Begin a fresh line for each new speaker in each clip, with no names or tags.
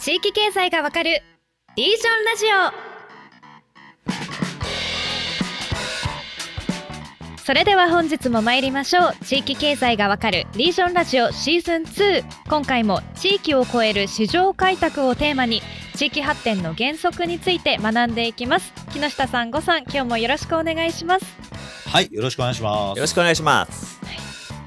地域経済がわかるリージョンラジオ。それでは本日も参りましょう。地域経済がわかるリージョンラジオシーズン2今回も地域を超える市場開拓をテーマに地域発展の原則について学んでいきます。木下さん、ごさん、今日もよろしくお願いします。
はい、よろしくお願いします。
よろしくお願いします。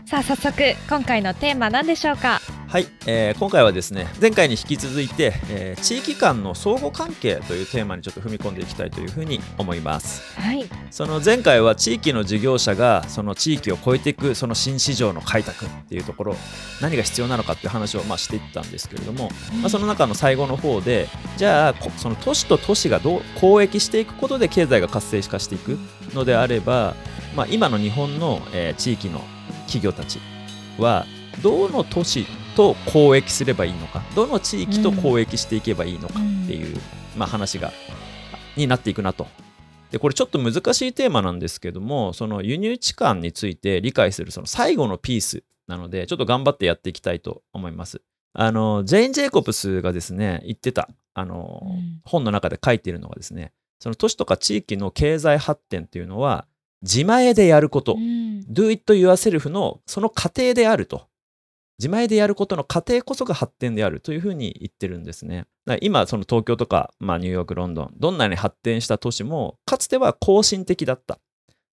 さあ早速今回のテーマ何でしょうか？
はい、えー今回はですね前回に引き続いて、えー地域間の相互関係というテーマにちょっと踏み込んでいきたいというふうに思います。
はい。
その前回は地域の事業者がその地域を超えていくその新市場の開拓っていうところ何が必要なのかっていう話をまあしていったんですけれども、まあ、その中の最後の方でじゃあこその都市と都市がどう交易していくことで経済が活性化していくのであれば、まあ、今の日本の、えー地域の企業たちはどの都市と交易すればいいのか？どの地域と交易していけばいいのか？っていう、まあ、話がになっていくなと。でこれちょっと難しいテーマなんですけどもその輸入地間について理解するその最後のピースなのでちょっと頑張ってやっていきたいと思います。あのジェイン・ジェイコブスがですね言ってたあの、
うん
本の中で書いているのがですねその都市とか地域の経済発展というのは自前でやること、
うん
Do it yourself のその過程であると。自前でやることの過程こそが発展であるというふうに言ってるんですね。だから今、その東京とか、まあ、ニューヨーク、ロンドン、どんなに発展した都市も、かつては更新的だった。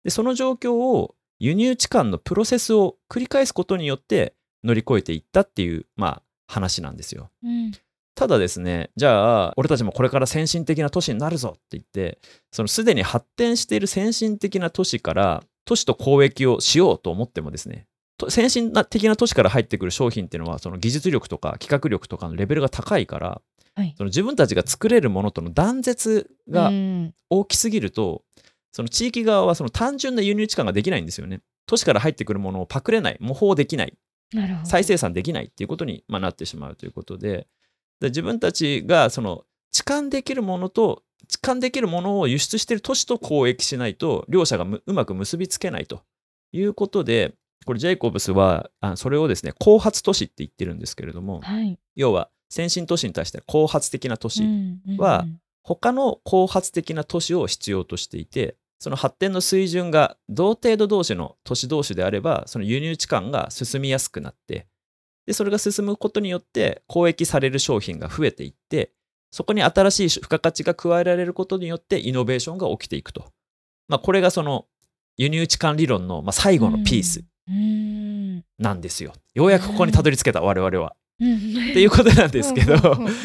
で、その状況を輸入地間のプロセスを繰り返すことによって乗り越えていったっていう、まあ、話なんですよ。
うん
ただですね、じゃあ、俺たちもこれから先進的な都市になるぞって言って、そのすでに発展している先進的な都市から、都市と交易をしようと思ってもですね、と先進的な都市から入ってくる商品っていうのは、その技術力とか企画力とかのレベルが高いから、
はい
その自分たちが作れるものとの断絶が
うん
大きすぎると、その地域側はその単純な輸入地間ができないんですよね。都市から入ってくるものをパクれない、模倣できない。
なるほど
再生産できないっていうことに、まあ、なってしまうということでで自分たちがその置換できるものと置換できるものを輸出している都市と交易しないと両者がむうまく結びつけないということでこれジェイコブスはあそれをですね後発都市って言ってるんですけれども
はい。
要は先進都市に対して後発的な都市、
うんうん
は他の後発的な都市を必要としていてその発展の水準が同程度同士の都市同士であればその輸入地間が進みやすくなってでそれが進むことによって交易される商品が増えていってそこに新しい付加価値が加えられることによってイノベーションが起きていくと、まあ、これがその輸入地間理論のまあ最後のピース。
うん
なんですよ。ようやくここにたどり着けた我々は。
うん
っていうことなんですけど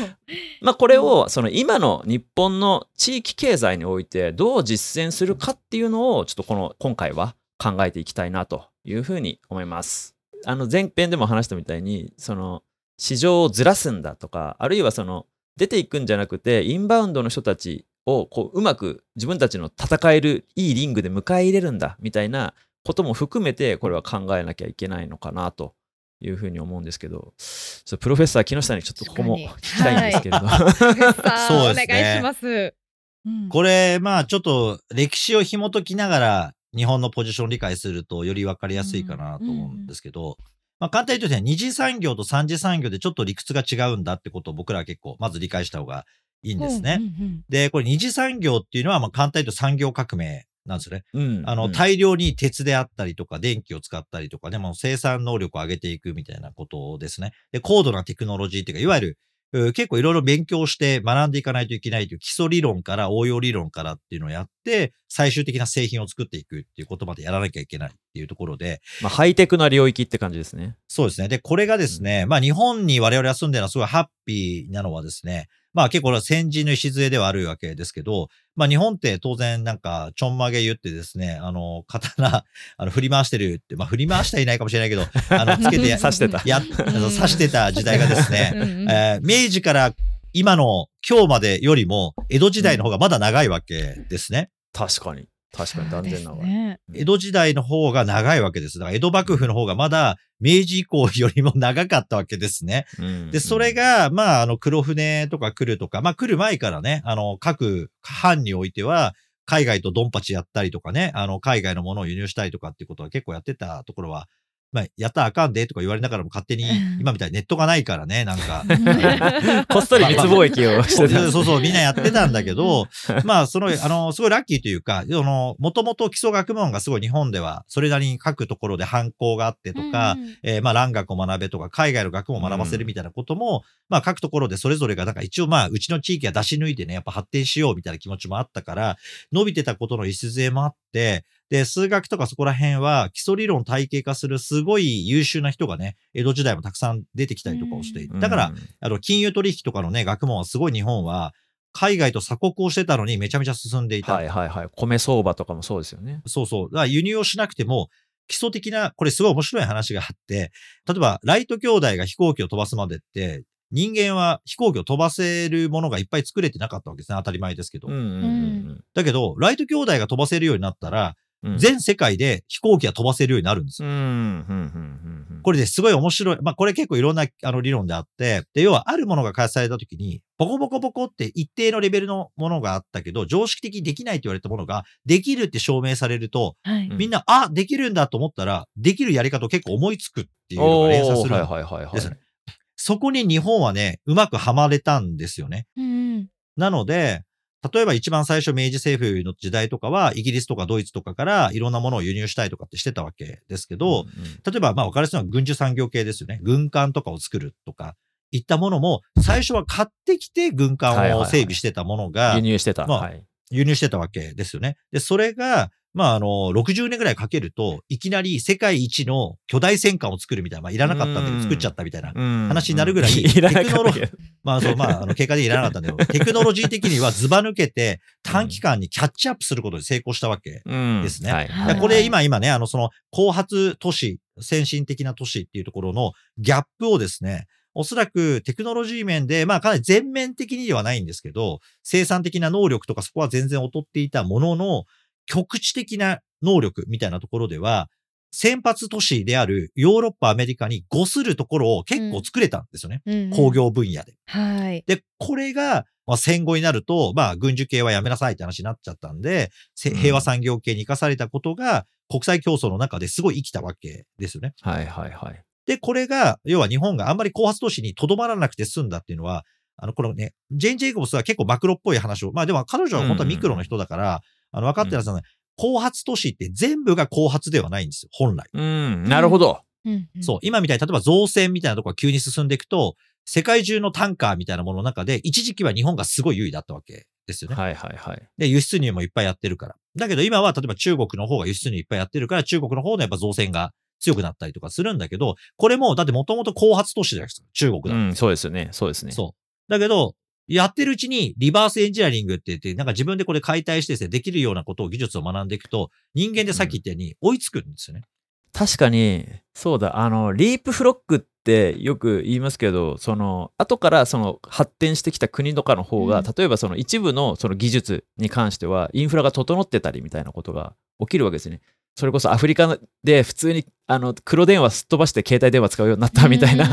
まあこれをその今の日本の地域経済においてどう実践するかっていうのをちょっとこの今回は考えていきたいなというふうに思います。あの前編でも話したみたいにその市場をずらすんだとかあるいはその出ていくんじゃなくてインバウンドの人たちをこううまく自分たちの戦えるいいリングで迎え入れるんだみたいなことも含めてこれは考えなきゃいけないのかなというふうに思うんですけど。プロフェッサー木下にちょっとここも聞きたいんですけれど、
さあ
そうですね
お願いします。うん。
これ、まあちょっと歴史を紐解きながら日本のポジションを理解するとより分かりやすいかなと思うんですけど、まあ簡単に言うとですね、二次産業と三次産業でちょっと理屈が違うんだってことを僕らは結構まず理解した方がいいんですね。
うんうん。
で、これ二次産業っていうのはまあ簡単に言うと産業革命なんですよね。
うん
あの、
うん
大量に鉄であったりとか、電気を使ったりとかね、もう生産能力を上げていくみたいなことですね。で、高度なテクノロジーっていうか、いわゆる、う結構いろいろ勉強して学んでいかないといけないという基礎理論から応用理論からっていうのをやって、最終的な製品を作っていくっていうことまでやらなきゃいけないっていうところで、
まあ、ハイテクな領域って感じですね。
そうですね。で、これがですね、まあ日本に我々が住んでるのはすごいハッピーなのはですね、まあ結構先人の礎ではあるわけですけど、まあ日本って当然なんかちょんまげ言ってですね、あの、刀、あの、振り回してるって、まあ振り回してはいないかもしれないけど、あの、つけてや
刺してた
や、刺してた時代がですね、えー明治から今の今日までよりも江戸時代の方がまだ長いわけですね。
確かに。確かに断然長い。
ね
江戸時代の方が長いわけです。だから江戸幕府の方がまだ明治以降よりも長かったわけですね。
うん
で、それ、が、まあ、あの、黒船とか来るとか、まあ、来る前からね、あの、各藩においては、海外とドンパチやったりとかね、あの、海外のものを輸入したりとかっていうことは結構やってたところはまあ、やったらあかんでとか言われながらも勝手に
うん、
今みたいにネットがないからね、なんか。
こっそり密貿易をしてた。
そうそう、みんなやってたんだけど、まあ、その、あの、すごいラッキーというか、その、もともと基礎学問がすごい日本では、それなりに各ところで反抗があってとか、
うん
えーまあ、蘭学を学べとか、海外の学問を学ばせるみたいなことも、まあ、各ところでそれぞれが、なんか一応まあ、うちの地域は出し抜いてね、やっぱ発展しようみたいな気持ちもあったから、伸びてたことの礎もあって、で、数学とかそこら辺は基礎理論体系化するすごい優秀な人がね、江戸時代もたくさん出てきたりとかをしていて、だから、
うん、
あの、金融取引とかのね、学問はすごい日本は、海外と鎖国をしてたのにめちゃめちゃ進んでいた。
はいはいはい。米相場とかもそうですよね。
そうそう。だから輸入をしなくても、基礎的な、これすごい面白い話があって、例えば、ライト兄弟が飛行機を飛ばすまでって、人間は飛行機を飛ばせるものがいっぱい作れてなかったわけですね。当たり前ですけど。だけど、ライト兄弟が飛ばせるようになったら、
うん。
全世界で飛行機が飛ばせるようになるんですよ。これですごい面白い。まあ、これ結構いろんなあの理論であって、で、要はあるものが開発されたときに、ボコボコボコって一定のレベルのものがあったけど、常識的にできないって言われたものが、できるって証明されると、
はい
うん
みんな、あ、できるんだと思ったら、できるやり方を結構思いつくっていうのが連鎖するん
おーはいはいはいはい。
ですね。そこに日本はね、うまくはまれたんですよね。
うん
なので、例えば一番最初明治政府の時代とかは、イギリスとかドイツとかからいろんなものを輸入したいとかってしてたわけですけど、
んん
例えば、まあ、分かりやすいのは軍需産業系ですよね。軍艦とかを作るとか、いったものも、最初は買ってきて軍艦を整備してたものが
輸、入してた。
まあ
はい。
輸入してたわけですよね。で、それが、まあ、あの、60年ぐらいかけると、いきなり世界一の巨大戦艦を作るみたいな、まあ、いらなかったんだけど、作っちゃったみたいな。
話
話になるぐらい
いらなかったけど。
まあ、そう、まあ、あの、結果でいらなかったんだけど、テクノロジー的にはズバ抜けて、短期間にキャッチアップすることで成功したわけ。
うん。
ですね。
はい。
これ今今ね、あの、その、後発都市、先進的な都市っていうところのギャップをですね、おそらくテクノロジー面で、まあかなり全面的にではないんですけど、生産的な能力とかそこは全然劣っていたものの、局地的な能力みたいなところでは、先発都市であるヨーロッパ、アメリカに誤するところを結構作れたんですよね。
うん
工業分野で。
はい
で、これが、まあ、戦後になると、まあ、軍需系はやめなさいって話になっちゃったんで、平和産業系に生かされたことが、国際競争の中ですごい生きたわけですよね。
はいはいはい。
で、これが、要は日本があんまり後発都市にとどまらなくて済んだっていうのは、あの、このね、ジェーン・ジェイコブスは結構マクロっぽい話を、まあでも彼女は本当はミクロの人だから、あの、分かってるはずなんだ後発都市って全部が後発ではないんですよ、本来。
うん、なるほど。
うんうん
そう、今みたいに、例えば造船みたいなところが急に進んでいくと、世界中のタンカーみたいなものの中で、一時期は日本がすごい優位だったわけですよね。
はいはいはい。
で、輸出入もいっぱいやってるから。だけど今は、例えば中国の方が輸出入いっぱいやってるから、中国の方のやっぱ造船が強くなったりとかするんだけど、これも、だってもともと後発都市じゃないですか、中国だ
うん、そうですよね。そうですね。
そう。だけど、やってるうちにリバースエンジニアリングって言って、なんか自分でこれ解体してですね、できるようなことを技術を学んでいくと、人間でさっき言ったように追いつくんですよね。
確かに、そうだ、あの、リープフロックってよく言いますけど、その、後からその発展してきた国とかの方が、
うん
例えばその一部のその技術に関しては、インフラが整ってたりみたいなことが起きるわけですね。それこそアフリカで普通にあの黒電話すっ飛ばして携帯電話使うようになったみたいな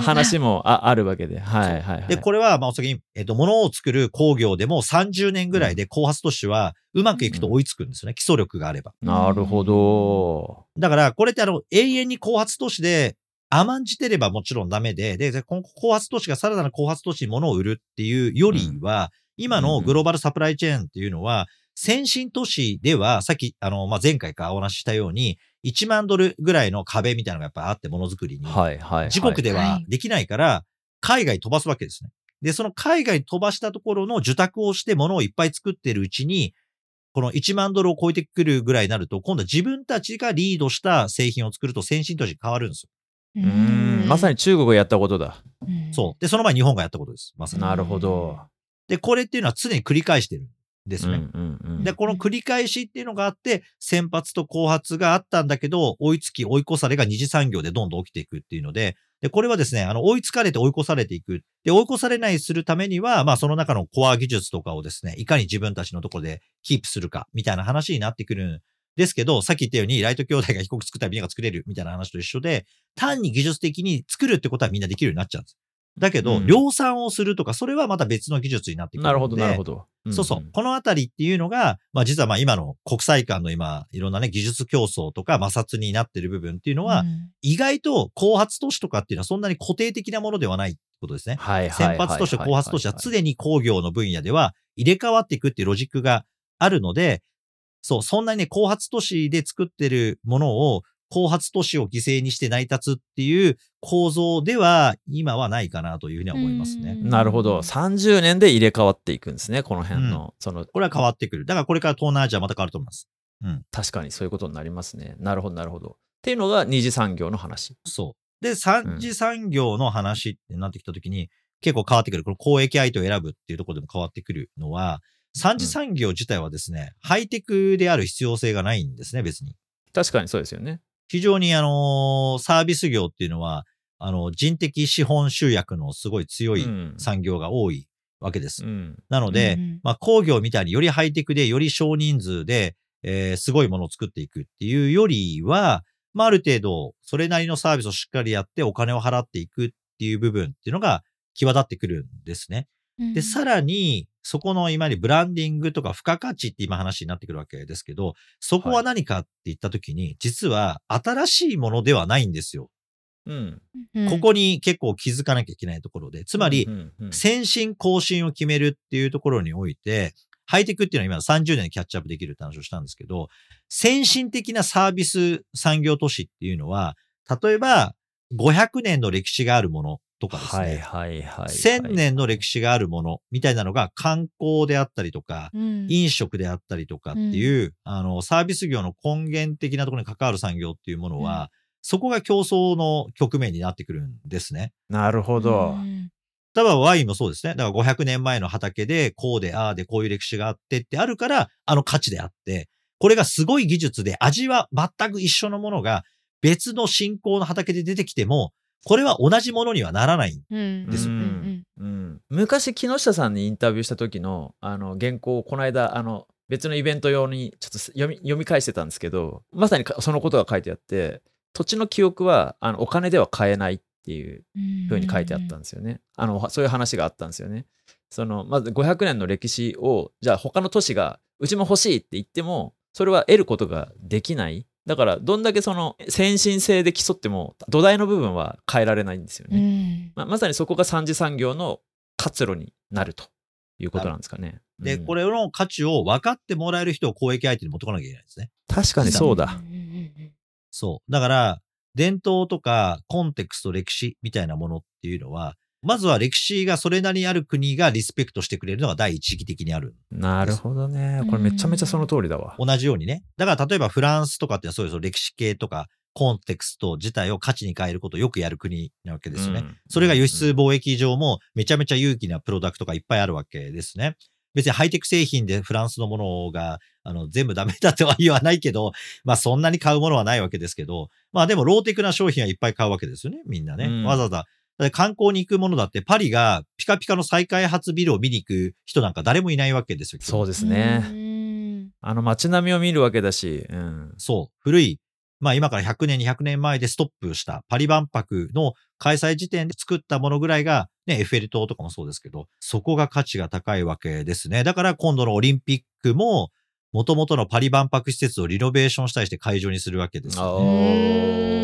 話もああるわけで。はいはいはい。
で、これは、まあ、おそらく、えっと、物を作る工業でも30年ぐらいで後発都市はうまくいくと追いつくんですよね。基礎力があれば。
なるほど。
だから、これってあの、永遠に後発都市で甘んじてればもちろんダメで、で、この後発都市がさらなる後発都市に物を売るっていうよりは、今のグローバルサプライチェーンっていうのは、先進都市では、さっき、あの、まあ、前回からお話ししたように、1万ドルぐらいの壁みたいなのがやっぱあって、ものづくりに。
はいはい、はい。
自国で
は
はいできないから、海外に飛ばすわけですね。で、その海外に飛ばしたところの受託をして物をいっぱい作ってるうちに、この1万ドルを超えてくるぐらいになると、今度は自分たちがリードした製品を作ると先進都市に変わるんですよ。
うーん、まさに中国がやったことだ。
うん
そう。で、その前に日本がやったことです。まさに。
なるほど。
で、これっていうのは常に繰り返してるんですね。で、この繰り返しっていうのがあって、先発と後発があったんだけど、追いつき追い越されが二次産業でどんどん起きていくっていうので、で、これはですね、あの、追いつかれて追い越されていく。で、追い越されないするためには、まあ、その中のコア技術とかをですね、いかに自分たちのところでキープするか、みたいな話になってくるんですけど、さっき言ったように、ライト兄弟が飛行機作ったらみんなが作れるみたいな話と一緒で、単に技術的に作るってことはみんなできるようになっちゃうんです。だけど、
うん
量産をするとか、それはまた別の技術になってくるので。
なるほど、なるほど。
そうそう。このあたりっていうのが、まあ実はまあ今の国際間の今、いろんなね、技術競争とか摩擦になってる部分っていうのは、
うん
意外と後発都市とかっていうのはそんなに固定的なものではないってことですね。
はいはいはいはい
先発都市と後発都市は常に工業の分野では入れ替わっていくっていうロジックがあるので、そう、そんなにね、後発都市で作ってるものを後発都市を犠牲にして成り立つっていう構造では今はないかなというふうには思いますね。
うん
なるほど。30年で入れ替わっていくんですね、この辺の。その、
これは変わってくる。だからこれから東南アジアまた変わると思います。
確かにそういうことになりますね。なるほど、なるほど。っていうのが二次産業の話。
そう。で、三次産業の話ってなってきたときに、結構変わってくる。この公益相手を選ぶっていうところでも変わってくるのは、三次産業自体はですね、ハイテクである必要性がないんですね、別に。
確かにそうですよね。
非常にあの、サービス業っていうのは、あの、人的資本集約のすごい強い
うん
産業が多いわけです。
うん。
なので、
うん
まあ、工業みたいによりハイテクで、より少人数で、えーすごいものを作っていくっていうよりは、まあ、ある程度、それなりのサービスをしっかりやってお金を払っていくっていう部分っていうのが際立ってくるんですね。で、さらに、そこの今にブランディングとか付加価値って今話になってくるわけですけど、そこは何かって言ったときに、実は新しいものではないんですよ。
うん。
うん
ここに結構気づかなきゃいけないところで。つまり先進更新を決めるっていうところにおいて、ハイテクっていうのは今30年でキャッチアップできるって話をしたんですけど、先進的なサービス産業都市っていうのは、例えば500年の歴史があるものとかですね、
はいはいはい。
1000年の歴史があるものみたいなのが観光であったりとか、
うん
飲食であったりとかっていう、あの、サービス業の根源的なところに関わる産業っていうものは、そこが競争の局面になってくるんですね。
なるほど。
うん
例えばワインもそうですね。だから500年前の畑で、こうで、ああで、こういう歴史があってってあるから、あの価値であって、これがすごい技術で味は全く一緒のものが別の信仰の畑で出てきても、これは同じものにはならない。
うん
です
うんうん
うん、昔木下さんにインタビューした時のあの原稿をこの間あの別のイベント用にちょっと読み読み返してたんですけどまさにかそのことが書いてあって土地の記憶はあのお金では買えないっていう
うん
ふうに書いてあったんですよね。あのそういう話があったんですよね。そのまず500年の歴史をじゃあ他の都市がうちも欲しいって言ってもそれは得ることができない。だからどんだけその先進性で競っても土台の部分は変えられないんですよ
う
ね。
ん
まあ、まさにそこが三次産業の活路になるということなんですかね。
で、
うん
これの価値を分かってもらえる人を公益相手に持ってこなきゃいけないんですね。
確かにそうだ。
そう。だから、伝統とかコンテクスト、歴史みたいなものっていうのは、まずは歴史がそれなりにある国がリスペクトしてくれるのが第一義的にある。
なるほどね。これめちゃめちゃその通りだわ。
同じようにね。だから例えばフランスとかってそういう歴史系とかコンテクスト自体を価値に変えることをよくやる国なわけですよね。
うん
それが輸出貿易上もめちゃめちゃ有機なプロダクトがいっぱいあるわけですね。別にハイテク製品でフランスのものがあの全部ダメだとは言わないけど、まあそんなに買うものはないわけですけど、まあでもローテクな商品はいっぱい買うわけですよね、みんなね。
うん
わざわざ。観光に行くものだってパリがピカピカの再開発ビルを見に行く人なんか誰もいないわけですよ。
そうです
う
ね。
ん
あの街並みを見るわけだし、うん。
そう、古い、まあ今から100年、200年前でストップしたパリ万博の開催時点で作ったものぐらいが、ね、エッフェル塔とかもそうですけど、そこが価値が高いわけですね。だから今度のオリンピックも、元々のパリ万博施設をリノベーションしたりして会場にするわけですよね、
お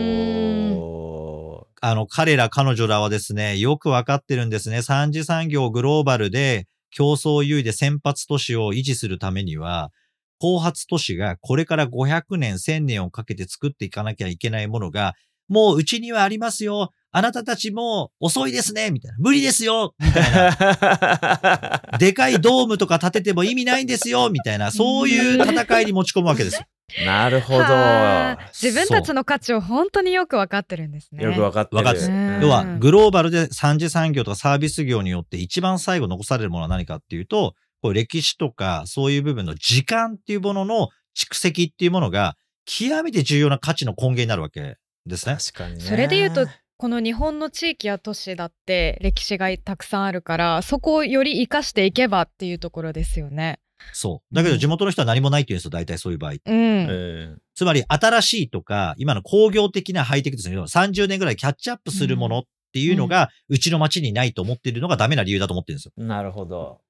あの、彼ら、彼女らはですね、よくわかってるんですね。三次産業グローバルで競争優位で先発都市を維持するためには、後発都市がこれから500年、1000年をかけて作っていかなきゃいけないものが、もううちにはありますよ。あなたたちも遅いですね。みたいな。無理ですよ。みたいな。でかいドームとか建てても意味ないんですよ。みたいな。そういう戦いに持ち込むわけですよ。
なるほど。
はあ自分たちの価値を本当によく分かってるんですね。
よくわかってる。
わかって要は、グローバルで三次産業とかサービス業によって一番最後残されるものは何かっていうと、こう歴史とかそういう部分の時間っていうものの蓄積っていうものが極めて重要な価値の根源になるわけですね。
確かにね。
それで言うとこの日本の地域や都市だって歴史がたくさんあるからそこをより生かしていけばっていうところですよね。
そう。だけど地元の人は何もないって言うんですよ、大体そういう場合。
うん。
え
つまり新しいとか、今の工業的なハイテクですね。30年ぐらいキャッチアップするものっっていうのが、うちの町にないと思ってるのがダメな理由だと思ってるんですよ。
なるほど。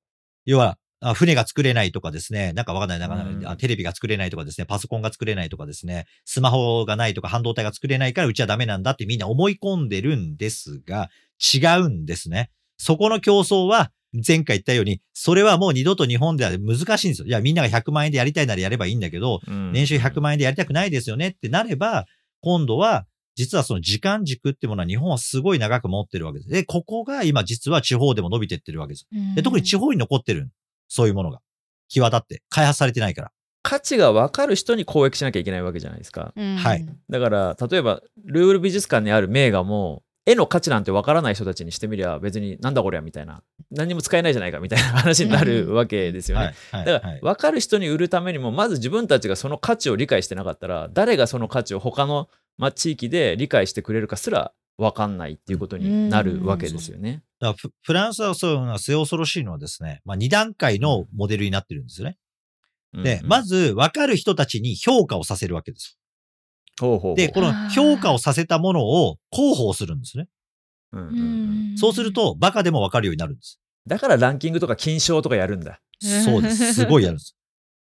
要は、あ船が作れないとかですね、なんかわかんない、なんか
うん
あテレビが作れないとかですね、パソコンが作れないとかですね、スマホがないとか半導体が作れないからうちはダメなんだってみんな思い込んでるんですが、違うんですね。そこの競争は、前回言ったように、それはもう二度と日本では難しいんですよ。いや、みんなが100万円でやりたいならやればいいんだけど、年収100万円でやりたくないですよねってなれば、今度は、実はその時間軸ってものは日本はすごい長く持ってるわけです。で、ここが今実は地方でも伸びてってるわけです。で特に地方に残ってる。そういうものが。際立って。開発されてないから。
価値が分かる人に公益しなきゃいけないわけじゃないですか。
はい
だから例えばルール美術館にある名画も絵の価値なんて分からない人たちにしてみりゃ別になんだこりゃみたいな何にも使えないじゃないかみたいな話になるわけですよね。だから
はい
分かる人に売るためにもまず自分たちがその価値を理解してなかったら誰がその価値を他のまあ地域で理解してくれるかすら分かんないっていうことになるわけですよね。
だからフフランスはそういうのは末恐ろしいのはですね、まあ、2段階のモデルになってるんですよね。で、
うん
まず、分かる人たちに評価をさせるわけです。
ほうほうほう
で、この評価をさせたものを広報するんですね。
うんうんうん
そうすると、バカでも分かるようになるんです。
だからランキングとか金賞とかやるんだ。
そうです。すごいやるんです。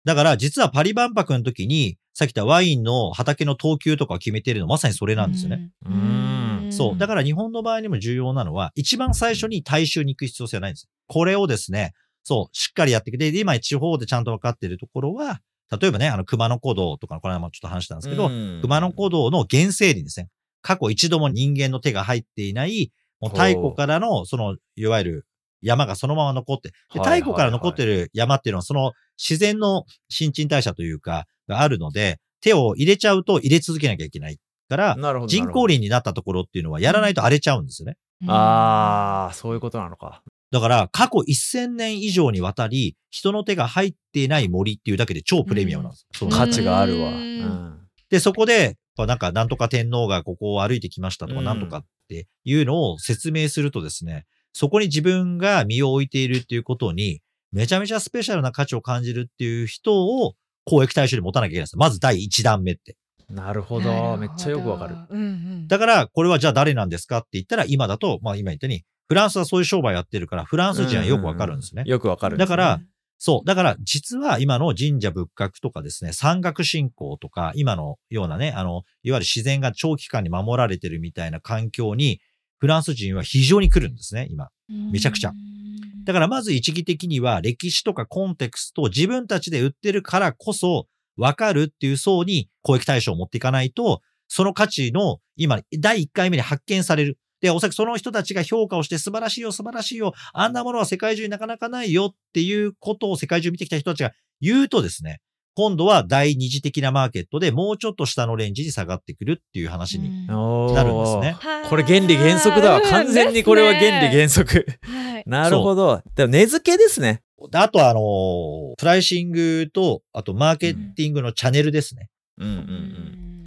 だから、実はパリ万博の時に、さっき言ったワインの畑の等級とかを決めてるのまさにそれなんですよね。
うん
そう。だ
か
から日本の場合にも重要なのは、一番最初に大衆に行く必要性はないんです。これをですね、そう、しっかりやってきて、で今地方でちゃんと分かっているところは、例えばね、あの、熊野古道とか、これはもちょっと話したんですけど、
うん
熊野古道の原生林ですね。過去一度も人間の手が入っていない、もう太古からの、その、いわゆる山がそのまま残って、で太古から残ってる山っていうのは、その自然の新陳代謝というか、があるので、手を入れちゃうと入れ続けなきゃいけないから。人工林になったところっていうのはやらないと荒れちゃうんですよね。
ああ、そういうことなのか。
だから、過去1000年以上にわたり、人の手が入っていない森っていうだけで超プレミアムなんです。そう
価値があるわ。
で、そこで、まあなんか、なんとか天皇がここを歩いてきましたとか、
うん
なんとかっていうのを説明するとですね、そこに自分が身を置いているっていうことに、めちゃめちゃスペシャルな価値を感じるっていう人を公益対象に持たなきゃいけないんです。まず第一弾目って。
なるほど。めっちゃよくわかる。。
うんうん
だから、これはじゃあ誰なんですかって言ったら、今だと、まあ今言ったように、フランスはそういう商売やってるから、フランス人はよくわかるんですね。
よくわかるね。
だから、そう。だから、実は今の神社仏閣とかですね、山岳信仰とか、今のようなね、あの、いわゆる自然が長期間に守られてるみたいな環境に、フランス人は非常に来るんですね、今。めちゃくちゃだからまず一義的には歴史とかコンテクストを自分たちで売ってるからこそ分かるっていう層に公益対象を持っていかないと、その価値の今第1回目に発見される。で、おそらくその人たちが評価をして素晴らしいよ、素晴らしいよ、あんなものは世界中になかなかないよっていうことを世界中見てきた人たちが言うとですね、今度は第二次的なマーケットでもうちょっと下のレンジに下がってくるっていう話に。なるんですね
これ原理原則だわ。完全にこれは原理原則。
はい
なるほど。でも根付けですね。
であとはあのープライシングと、あとマーケティングのチャンネルですね。
うんうんう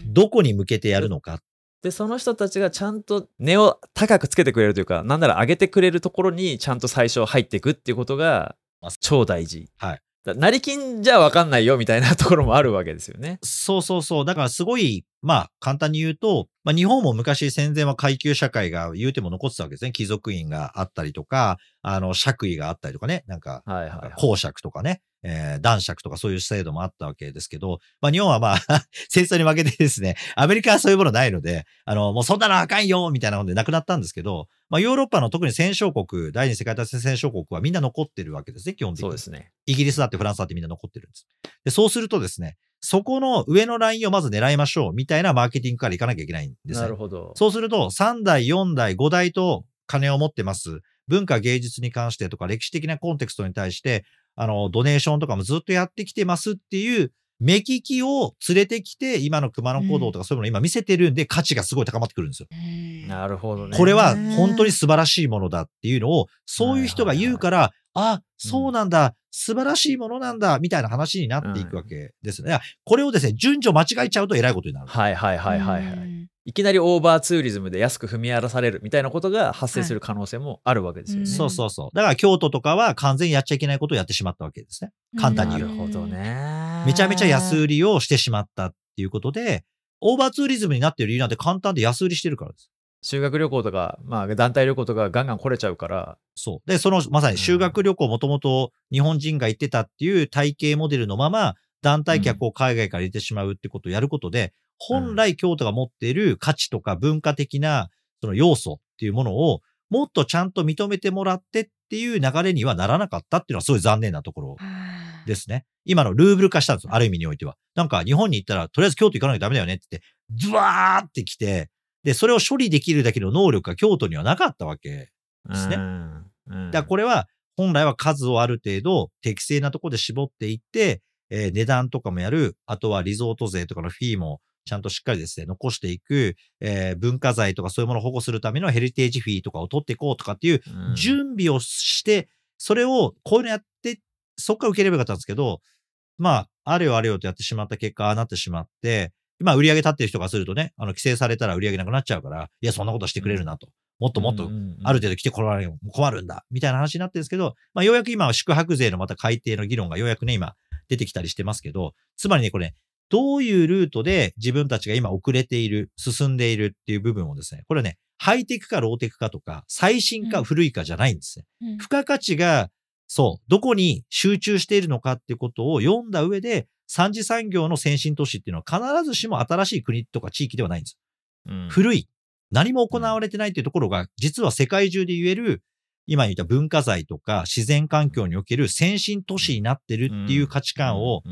ん。
どこに向けてやるのか。
で、その人たちがちゃんと値を高くつけてくれるというか、なんなら上げてくれるところにちゃんと最初入っていくっていうことが超大事。
はい。
だ成金じゃわかんないよみたいなところもあるわけですよね。
そうそうそう。だからすごい、まあ簡単に言うと、まあ日本も昔戦前は階級社会が言うても残ってたわけですね。貴族院があったりとか、あの、爵位があったりとかね。なんか、
はいはいはい。
公爵とかね、えー男爵とかそういう制度もあったわけですけど、まあ日本はまあ、戦争に負けてですね、アメリカはそういうものないので、あの、もうそんなのあかんよみたいなのでなくなったんですけど、まあヨーロッパの特に戦勝国、第二次世界大戦戦勝国はみんな残ってるわけですね、基本的に。
そうですね。
イギリスだってフランスだってみんな残ってるんです。で、そうするとですね、そこの上のラインをまず狙いましょうみたいなマーケティングからいかなきゃいけないんですね
なる。ほど。
そうすると、3代、4代、5代と金を持ってます。文化芸術に関してとか歴史的なコンテクストに対して、あの、ドネーションとかもずっとやってきてますっていう、目利きを連れてきて、今の熊野古道とかそういうものを今見せてるんで、価値がすごい高まってくるんですよ。
なるほどね。
これは本当に素晴らしいものだっていうのを、そういう人が言うから、あ、そうなんだ、素晴らしいものなんだ、みたいな話になっていくわけですね。いやこれをですね、順序間違えちゃうと偉いことになる。
はいはいはいはいはい。きなりオーバーツーリズムで安く踏み荒らされるみたいなことが発生する可能性もあるわけですよね。
はい
そうそうそう。だから京都とかは完全にやっちゃいけないことをやってしまったわけですね。簡単に言う
なるほどね。
めちゃめちゃ安売りをしてしまったっていうことで、オーバーツーリズムになっている理由なんて簡単で安売りしてるからです。
修学旅行とか、まあ、団体旅行とかガンガン来れちゃうから、
そう。で、その、まさに修学旅行もともと日本人が行ってたっていう体系モデルのまま、団体客を海外から入れてしまうってことをやることで、本来京都が持っている価値とか文化的なその要素っていうものを、もっとちゃんと認めてもらってっていう流れにはならなかったっていうのはすごい残念なところですね。今のルーブル化したんですよ。ある意味においては。なんか日本に行ったら、とりあえず京都行かなきゃダメだよねって言って、ズワーって来て、で、それを処理できるだけの能力が京都にはなかったわけですねだからこれは、本来は数をある程度適正なところで絞っていって、えー値段とかもやる、あとはリゾート税とかのフィーもちゃんとしっかりですね、残していく、えー文化財とかそういうものを保護するためのヘリテージフィーとかを取っていこうとかっていう
うん。
準備をして、それをこういうのやって、そっから受ければよかったんですけど、まあ、あれよあれよとやってしまった結果、ああなってしまって、まあ、売り上げ立ってる人がするとね、あの、規制されたら売り上げなくなっちゃうから、いや、そんなことしてくれるなと。もっともっとある程度来てこられる困るんだ、みたいな話になってるんですけど、まあ、ようやく今は宿泊税のまた改定の議論がようやくね、今出てきたりしてますけど、つまりね、これ、どういうルートで自分たちが今遅れている、進んでいるっていう部分をですね、これね、ハイテクかローテクかとか、最新か
うん
古いかじゃないんですね。
うん
付加価値が、そう、どこに集中しているのかっていうことを読んだ上で、三次産業の先進都市っていうのは必ずしも新しい国とか地域ではないんです。
うん
古い。何も行われてないっていうところが、実は世界中で言える、今言った文化財とか自然環境における先進都市になってるっていう価値観を、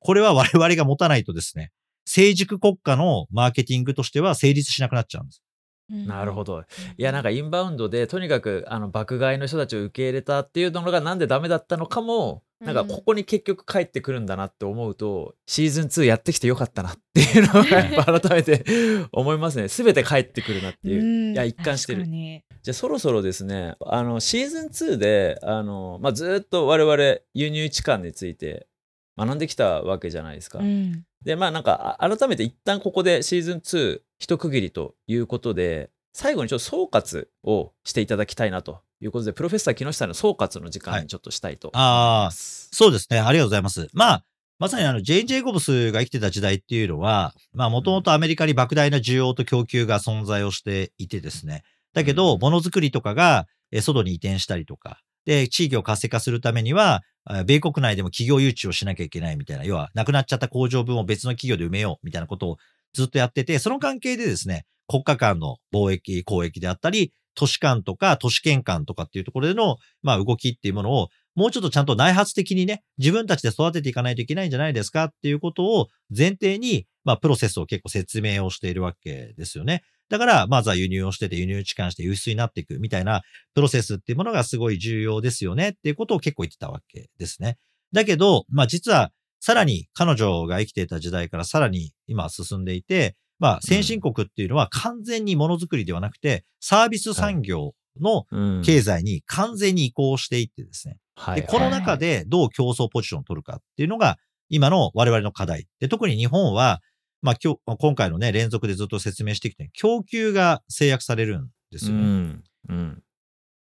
これは我々が持たないとですね、成熟国家のマーケティングとしては成立しなくなっちゃうんです。
なるほど。いやなんかインバウンドでとにかくあの爆買いの人たちを受け入れたっていうのがなんでダメだったのかもなんかここに結局帰ってくるんだなって思うと、シーズン2やってきてよかったなっていうのが やっぱ改めて思いますね。全て帰ってくるなっていう。
うん。
いや一貫してる。じゃあそろそろですねあのシーズン2であの、まあ、ずっと我々輸入置換について学んできたわけじゃないですか。
うん。
でまあなんかあ改めて一旦ここでシーズン2一区切りということで最後にちょっと総括をしていただきたいなということでプロフェッサー木下の総括の時間にちょっとしたいと思います。
そうですね。ありがとうございます。まあ、まさにあの、J.J. ゴブスが生きてた時代っていうのは、まあ、もともとアメリカに莫大な需要と供給が存在をしていてですね。だけど、
うん
ものづくりとかが、えー外に移転したりとか、で、地域を活性化するためには、あ米国内でも企業誘致をしなきゃいけないみたいな、要は、なくなっちゃった工場分を別の企業で埋めようみたいなことをずっとやってて、その関係でですね、国家間の貿易、交易であったり、都市間とか都市圏間とかっていうところでの、まあ、動きっていうものを、もうちょっとちゃんと内発的にね、自分たちで育てていかないといけないんじゃないですかっていうことを前提に、まあ、プロセスを結構説明をしているわけですよね。だから、まずは輸入をしてて、輸入置換して輸出になっていくみたいなプロセスっていうものがすごい重要ですよねっていうことを結構言ってたわけですね。だけど、まあ実は、さらに彼女が生きていた時代からさらに今進んでいて、まあ先進国っていうのは完全にものづくりではなくて、サービス産業の
うん。
経済に完全に移行していってですね。で、
はい。
この中でどう競争ポジションを取るかっていうのが、今の我々の課題。で、特に日本は、まあ、今日、今回のね、連続でずっと説明してきて、供給が制約されるんですよね。
うん。うん。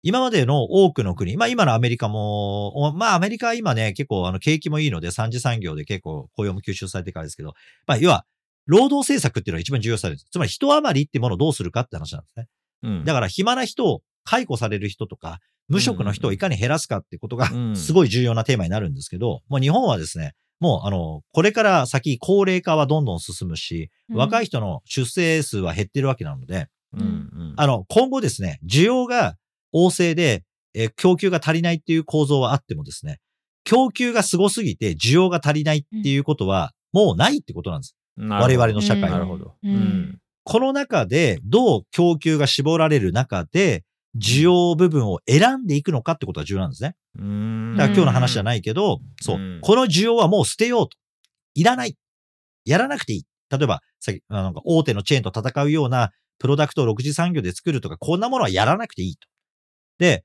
今までの多くの国、まあ今のアメリカも、おまあアメリカは今ね、結構あの景気もいいので、三次産業で結構雇用も吸収されてからですけど、まあ要は、労働政策っていうのが一番重要されるんです。つまり人余りってものをどうするかって話なんですね。
うん
だから暇な人を解雇される人とか、無職の人をいかに減らすかってことが
うん
すごい重要なテーマになるんですけど、もう日本はですね、もうあの、これから先高齢化はどんどん進むし、
うん
若い人の出生数は減ってるわけなので、
うんうん
あの、今後ですね、需要が旺盛で、えー供給が足りないっていう構造はあってもですね、供給がすごすぎて需要が足りないっていうことは、もうないってことなんです。我々の社会は
なるほど。
この中で、どう供給が絞られる中で、需要部分を選んでいくのかってことが重要なんですね。
うん
だから今日の話じゃないけど、そううんこの需要はもう捨てようと。いらない。やらなくていい。例えば、さっき、あなんか大手のチェーンと戦うようなプロダクトを6次産業で作るとか、こんなものはやらなくていいと。で、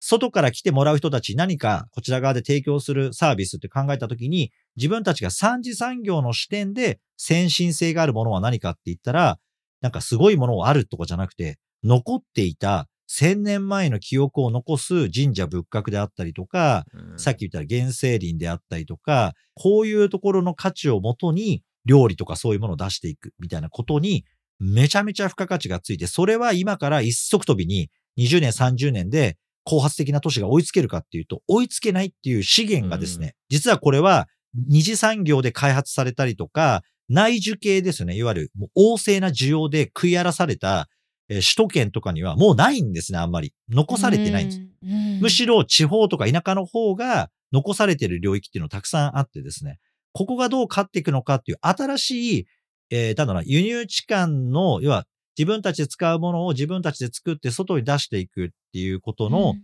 外から来てもらう人たちに何かこちら側で提供するサービスって考えたときに、自分たちが三次産業の視点で先進性があるものは何かって言ったら、なんかすごいものをあるとかじゃなくて、残っていた千年前の記憶を残す神社仏閣であったりとか、
うん。
さっき言った原生林であったりとか、こういうところの価値をもとに料理とかそういうものを出していくみたいなことにめちゃめちゃ付加価値がついて、それは今から一足飛びに20年、30年で後発的な都市が追いつけるかっていうと、追いつけないっていう資源がですね、実はこれは二次産業で開発されたりとか、内需系ですよね。いわゆる旺盛な需要で食い荒らされた、えー首都圏とかにはもうないんですね、あんまり。残されてないんです。
うん
むしろ地方とか田舎の方が残されてる領域っていうのたくさんあってですね、ここがどう勝っていくのかっていう新しい、えー、だろうな、輸入地間の、要は自分たちで使うものを自分たちで作って外に出していくっていうことの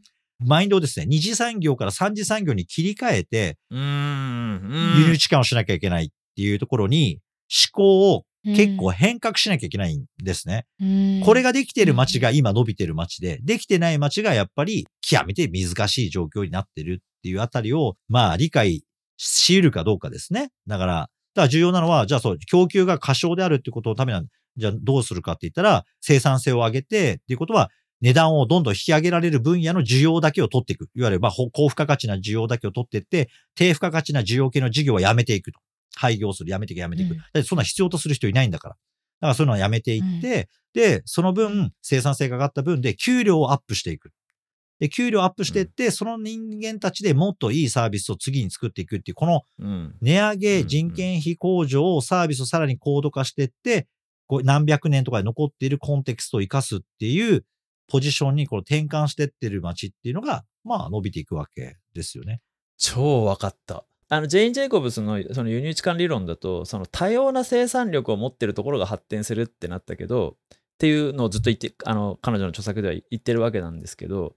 マインドをですね、二次産業から三次産業に切り替えて、
うーん。
輸入地間をしなきゃいけないっていうところに思考を結構変革しなきゃいけないんですね。
うん
これができてる街が今伸びてる街で、できてない街がやっぱり極めて難しい状況になってるっていうあたりを、まあ理解し得るかどうかですね。だから、だから重要なのは、じゃあそう、供給が過小であるってことのためなんじゃあどうするかって言ったら、生産性を上げてっていうことは、値段をどんどん引き上げられる分野の需要だけを取っていく。いわゆる、まあ、ほ高付加価値な需要だけを取っていって、低付加価値な需要系の事業はやめていくと。廃業する、やめていく、やめていく。
うん
だってそんな必要とする人いないんだから。だからそういうのはやめていって、で、その分、生産性が上がった分で、給料をアップしていく。で、給料アップしていって、その人間たちでもっといいサービスを次に作っていくっていう、この
うん。
値上
う
げ、
ん
人件費向上、サービスをさらに高度化していって、こう何百年とかで残っているコンテクストを生かすっていうポジションにこう転換していってる街っていうのが、まあ伸びていくわけですよね。
超分かった。あのジェイン・ジェイコブスのその輸入地間理論だとその多様な生産力を持ってるところが発展するってなったけどっていうのをずっと言ってあの彼女の著作では言ってるわけなんですけど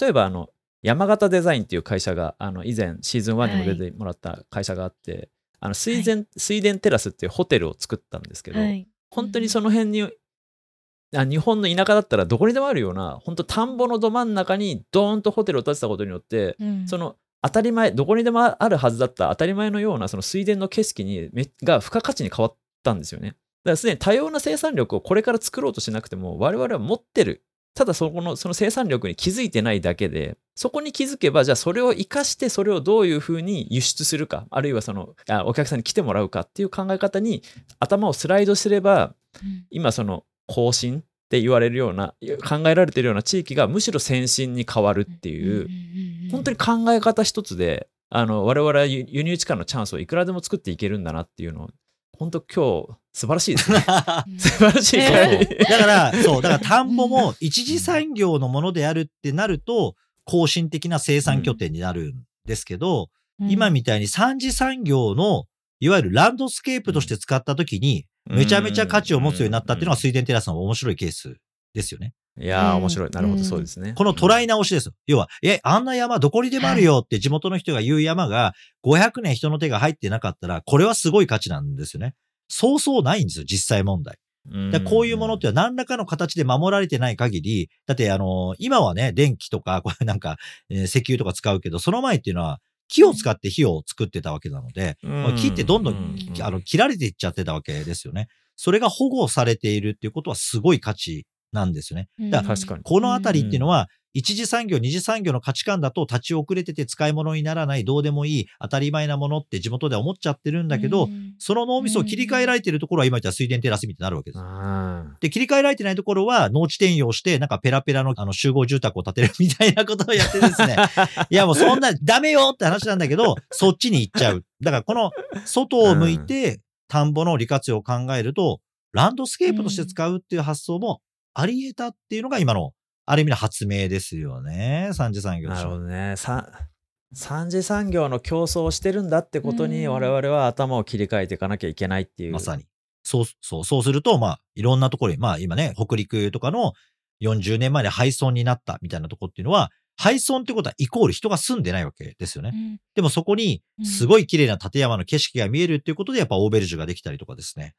例えばあの山形デザインっていう会社があの以前シーズン1にも出てもらった会社があって、あの水前水田テラスっていうホテルを作ったんですけど、
はい
本当にその辺にあ日本の田舎だったらどこにでもあるような本当田んぼのど真ん中にドーンとホテルを建てたことによって
うん
その当たり前どこにでもあるはずだった当たり前のようなその水田の景色にめが付加価値に変わったんですよね。だからすでに多様な生産力をこれから作ろうとしなくても我々は持ってる。ただそこのその生産力に気づいてないだけでそこに気づけばじゃあそれを生かしてそれをどういうふうに輸出するかあるいはそのあお客さんに来てもらうかっていう考え方に頭をスライドすれば
うん
今その後進って言われるような考えられてるような地域がむしろ先進に変わるっていう本当に考え方一つであの我々は輸入地間のチャンスをいくらでも作っていけるんだなっていうのを本当今日素晴らしいですね素晴らしい回
だから、そう、だから田んぼも一次産業のものであるってなると、更新的な生産拠点になるんですけど、今みたいに三次産業の、いわゆるランドスケープとして使った時に、めちゃめちゃ価値を持つようになったっていうのが水田テラスの面白いケースですよね。
いやー
うん。
面白い。なるほど。
うん。
そうですね。
この捉え直しですよ。要は、え、あんな山どこにでもあるよって地元の人が言う山が500年人の手が入ってなかったら、これはすごい価値なんですよね。そうそうないんですよ、実際問題。こういうものって何らかの形で守られてない限り、だってあの、今はね、電気とか、これなんか、えー石油とか使うけど、その前っていうのは、木を使って火を作ってたわけなので、
うん
まあ木ってどんどん、
うん
あの切られていっちゃってたわけですよね。それが保護されているっていうことはすごい価値なんですよね。だから
確かに
このあたりっていうのは、一次産業、二次産業の価値観だと立ち遅れてて使い物にならない、どうでもいい、当たり前なものって地元では思っちゃってるんだけど、その脳みそを切り替えられてるところは今言った水田テラスみたいになるわけです。
うん
で、切り替えられてないところは農地転用して、なんかペラペラのあの集合住宅を建てるみたいなことをやってですね。いやもうそんなダメよって話なんだけど、そっちに行っちゃう。だからこの外を向いて田んぼの利活用を考えると、ランドスケープとして使うっていう発想もあり得たっていうのが今の、ある意味の発明ですよね。三次産業
なるほどね。さ三次産業の競争をしてるんだってことに
うん
我々は頭を切り替えていかなきゃいけないっていう。
まさに。そう、そう、そうすると、まあ、いろんなところに、まあ今ね、北陸とかの40年前に廃村になったみたいなところっていうのは、廃村ってことはイコール人が住んでないわけですよね。でもそこに、すごい綺麗な立山の景色が見えるっていうことで、やっぱオーベルジュができたりとかですね。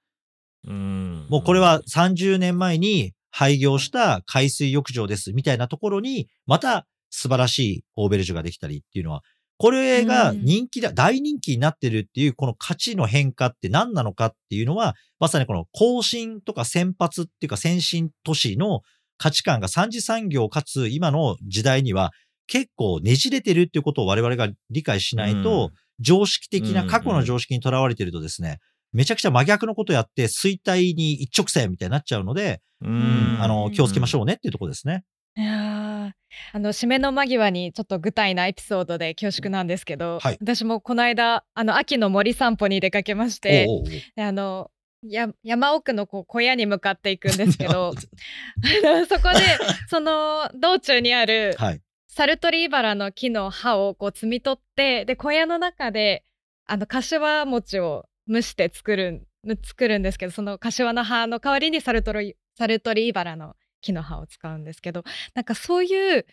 うん
もうこれは30年前に廃業した海水浴場ですみたいなところに、また素晴らしいオーベルジュができたりっていうのは、これが人気だ、大人気になってるっていうこの価値の変化って何なのかっていうのは、まさにこの更新とか先発っていうか先進都市の価値観が三次産業かつ今の時代には結構ねじれてるっていうことを我々が理解しないと、常識的な過去の常識にとらわれてるとですね、めちゃくちゃ真逆のことやって、衰退に一直線みたいになっちゃうので、
う
うん
ん
あの、気をつけましょうねっていうところですね。
いやーあの締めの間際にちょっと具体なエピソードで恐縮なんですけど、
はい
私もこの間あの秋の森散歩に出かけまして
おうおうおう
であのや山奥のこう小屋に向かっていくんですけど あのそこでその道中にある
はい。
サルトリーバラの木の葉をこう摘み取ってで小屋の中であの柏餅を蒸して作るん作るんですけどその柏の葉の代わりにサルトリサルトリーバラの木の葉を使うんですけどなんかそういう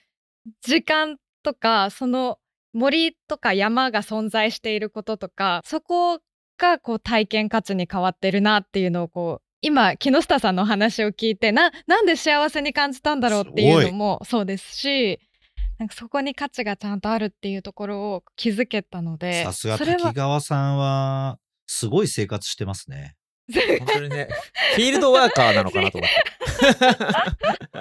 時間とかその森とか山が存在していることとかそこがこう体験価値に変わってるなっていうのをこう今木下さんの話を聞いてななんで幸せに感じたんだろうっていうのもそうですしなんかそこに価値がちゃんとあるっていうところを気づけたので
さすが滝川さんは、すごい生活してますね。
本当にね、フィールドワーカーなのかなと思っ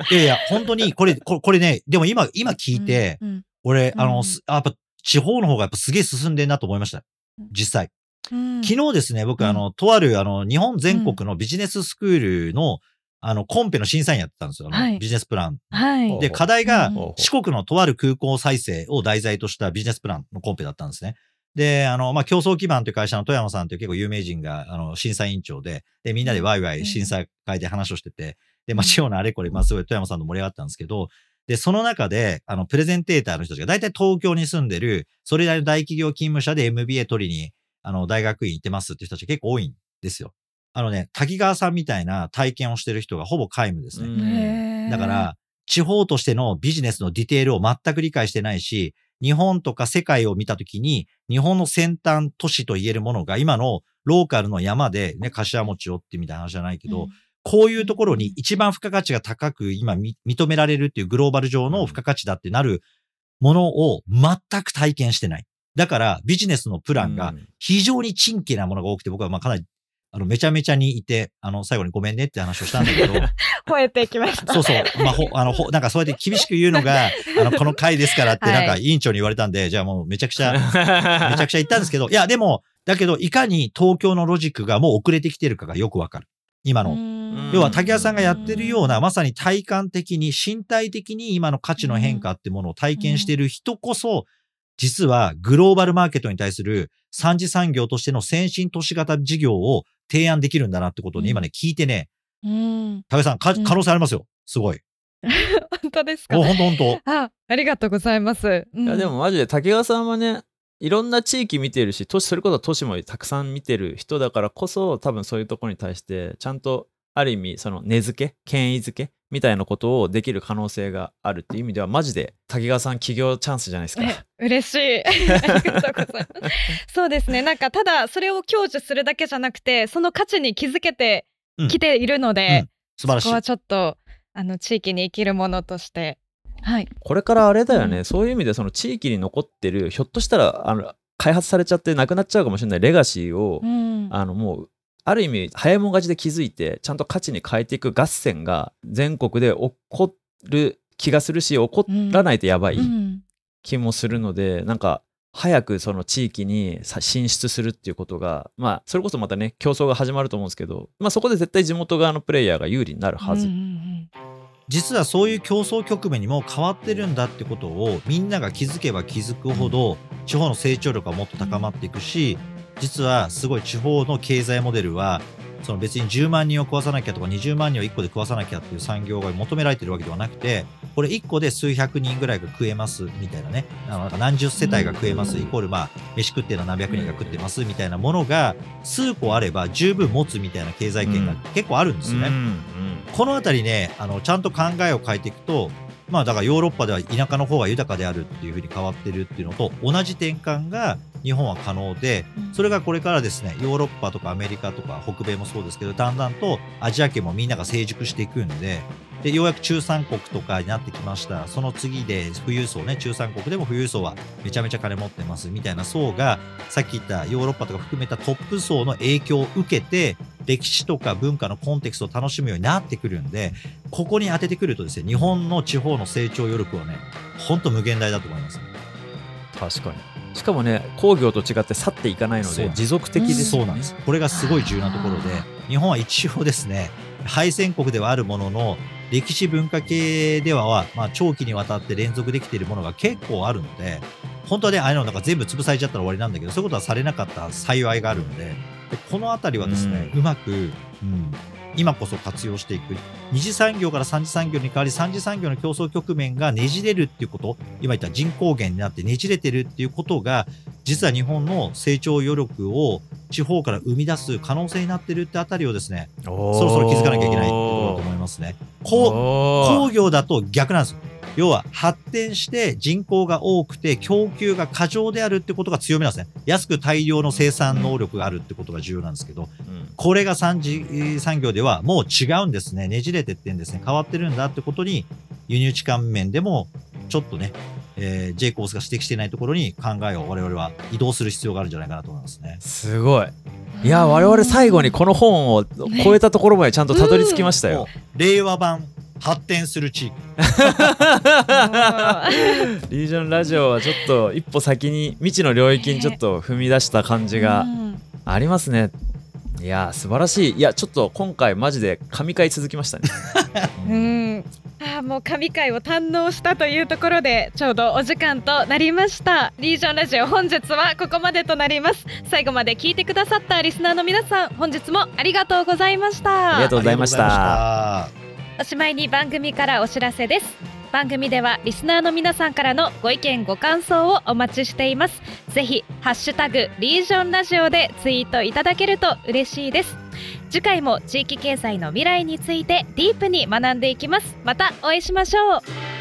て。
いやいや、本当に、これ、これこれね、でも今、今聞いて、
うん
俺、あの、
うん
すやっぱ地方の方がやっぱすげえ進んでんなと思いました。実際。
うん
昨日ですね、僕、
うん
あの、とある、あの、日本全国のビジネススクールの、あの、コンペの審査員やってたんですよ。
はい
ビジネスプラン。
はい
で、課題が四国のとある空港再生を題材としたビジネスプランのコンペだったんですね。で、あの、まあ、競争基盤という会社の富山さんという結構有名人が、あの、審査委員長で、で、みんなでワイワイ審査会で話をしてて、で、まあ、地方のあれこれ、まあ、すごい富山さんと盛り上がったんですけど、で、その中で、あの、プレゼンテーターの人たちが、大体東京に住んでる、それなりの大企業勤務者で MBA 取りに、あの、大学院行ってますっていう人たちが結構多いんですよ。あのね、滝川さんみたいな体験をしてる人がほぼ皆無ですね。だから、地方としてのビジネスのディテールを全く理解してないし、日本とか世界を見たときに、日本の先端都市と言えるものが今のローカルの山でね、柏餅をってみたいな話じゃないけど、
うん。
こういうところに一番付加価値が高く今み認められるっていうグローバル上の付加価値だってなるものを全く体験してない。だからビジネスのプランが非常に珍奇なものが多くて僕はまあかなりあのめちゃめちゃにいて、あの最後にごめんねって話をしたんだけど、
吠えてきました
そうそう。まあ、ほ、あの、ほ、なんかそうやって厳しく言うのが、あの、この回ですからって、
はい
なんか委員長に言われたんで、じゃあもうめちゃくちゃ、めちゃくちゃ言ったんですけど、いや、でも、だけど、いかに東京のロジックがもう遅れてきてるかがよくわかる。今の。
ん
要は、竹谷さんがやってるような、まさに体感的に、身体的に今の価値の変化ってものを体験している人こそ、実はグローバルマーケットに対する三次産業としての先進都市型事業を提案できるんだなってことをね、
うん
今ね、聞いてね、
うん
竹谷さん、可能性ありますよ。すごい。
本当ですか？
お、ほんとほんと。
あありがとうございます、うん
いやでもマジで竹川さんはねいろんな地域見てるし都市それこそ都市もたくさん見てる人だからこそ多分そういうところに対してちゃんとある意味その根付け権威付けみたいなことをできる可能性があるっていう意味ではマジで竹川さん企業チャンスじゃないですか。
え嬉しい。ありがとうございます。そうですね。なんかただそれを享受するだけじゃなくてその価値に気づけてきているので、
素晴らしい。
そこ。はちょっとあの地域に生きるものとしてはい。
これからあれだよね、
うん。
そういう意味でその地域に残ってるひょっとしたらあの開発されちゃってなくなっちゃうかもしれないレガシーを、
うん。
あのもうある意味早いもん勝ちで気づいてちゃんと価値に変えていく合戦が全国で起こる気がするし起こらないとやばい
うん。
気もするので、なんか早くその地域にさ進出するっていうことがまあそれこそまたね競争が始まると思うんですけど、まあ、そこで絶対地元側のプレイヤーが有利になるはず。
うんうん
実はそういう競争局面にも変わってるんだってことをみんなが気づけば気づくほど地方の成長力がもっと高まっていくし実はすごい地方の経済モデルはその別に10万人を食わさなきゃとか20万人を1個で食わさなきゃっていう産業が求められてるわけではなくてこれ1個で数百人ぐらいが食えますみたいなね。あの何十世帯が食えますイコールまあ飯食ってるのは何百人が食ってますみたいなものが数個あれば十分持つみたいな経済圏が結構あるんですよね。
うん。
このあたりね、あの、ちゃんと考えを変えていくと、まあだからヨーロッパでは田舎の方が豊かであるっていうふうに変わってるっていうのと同じ転換が日本は可能で、
うん。
それがこれからですね、ヨーロッパとかアメリカとか北米もそうですけど、だんだんとアジア圏もみんなが成熟していくんで、で、ようやく中産国とかになってきました。その次で富裕層ね、中産国でも富裕層はめちゃめちゃ金持ってますみたいな層が、さっき言ったヨーロッパとか含めたトップ層の影響を受けて、歴史とか文化のコンテクストを楽しむようになってくるんで、ここに当ててくるとですね、日本の地方の成長余力はね、ほんと無限大だと思います。
確かにしかもね工業と違って去っていかないの
で
持続的ですよね
そうなんです。これがすごい重要なところで、日本は一応ですね、敗戦国ではあるものの、歴史文化系では、まあ、長期にわたって連続できているものが結構あるので、本当はね、ああいうのなんか全部潰されちゃったら終わりなんだけど、そういうことはされなかった幸いがあるので、でこのあたりはですね、うまく、うん、今こそ活用していく。二次産業から三次産業に変わり、三次産業の競争局面がねじれるっていうこと、今言った人口減になってねじれてるっていうことが、実は日本の成長余力を地方から生み出す可能性になってるってあたりをですね、
そ
そろそろ気づかなきゃいけないってことだと思いますね。こう工業だと逆なんですよ。要は発展して人口が多くて供給が過剰であるってことが強みなんですね。安く大量の生産能力があるってことが重要なんですけど、
うん
これが三次産業ではもう違うんですね。ねじれてってんですね。変わってるんだってことに輸入置換面でもちょっとね、えー、J コースが指摘していないところに考えを我々は移動する必要があるんじゃないかなと思いますね。
すごいいや我々最後にこの本を超えたところまでちゃんとたどり着きましたよ
令和版発展する地域。
リージョンラジオはちょっと一歩先に未知の領域にちょっと踏み出した感じが
うん
ありますね。いやー素晴らしい。いやちょっと今回マジで神回続きましたね。
うんあーもう神回を堪能したというところでちょうどお時間となりましたリージョンラジオ本日はここまでとなります最後まで聞いてくださったリスナーの皆さん本日もありがとうございました
ありがとうございました
ありがとうございました
おしまいに番組からお知らせです。番組ではリスナーの皆さんからのご意見ご感想をお待ちしています。ぜひハッシュタグリージョンラジオでツイートいただけると嬉しいです。次回も地域経済の未来についてディープに学んでいきます。またお会いしましょう。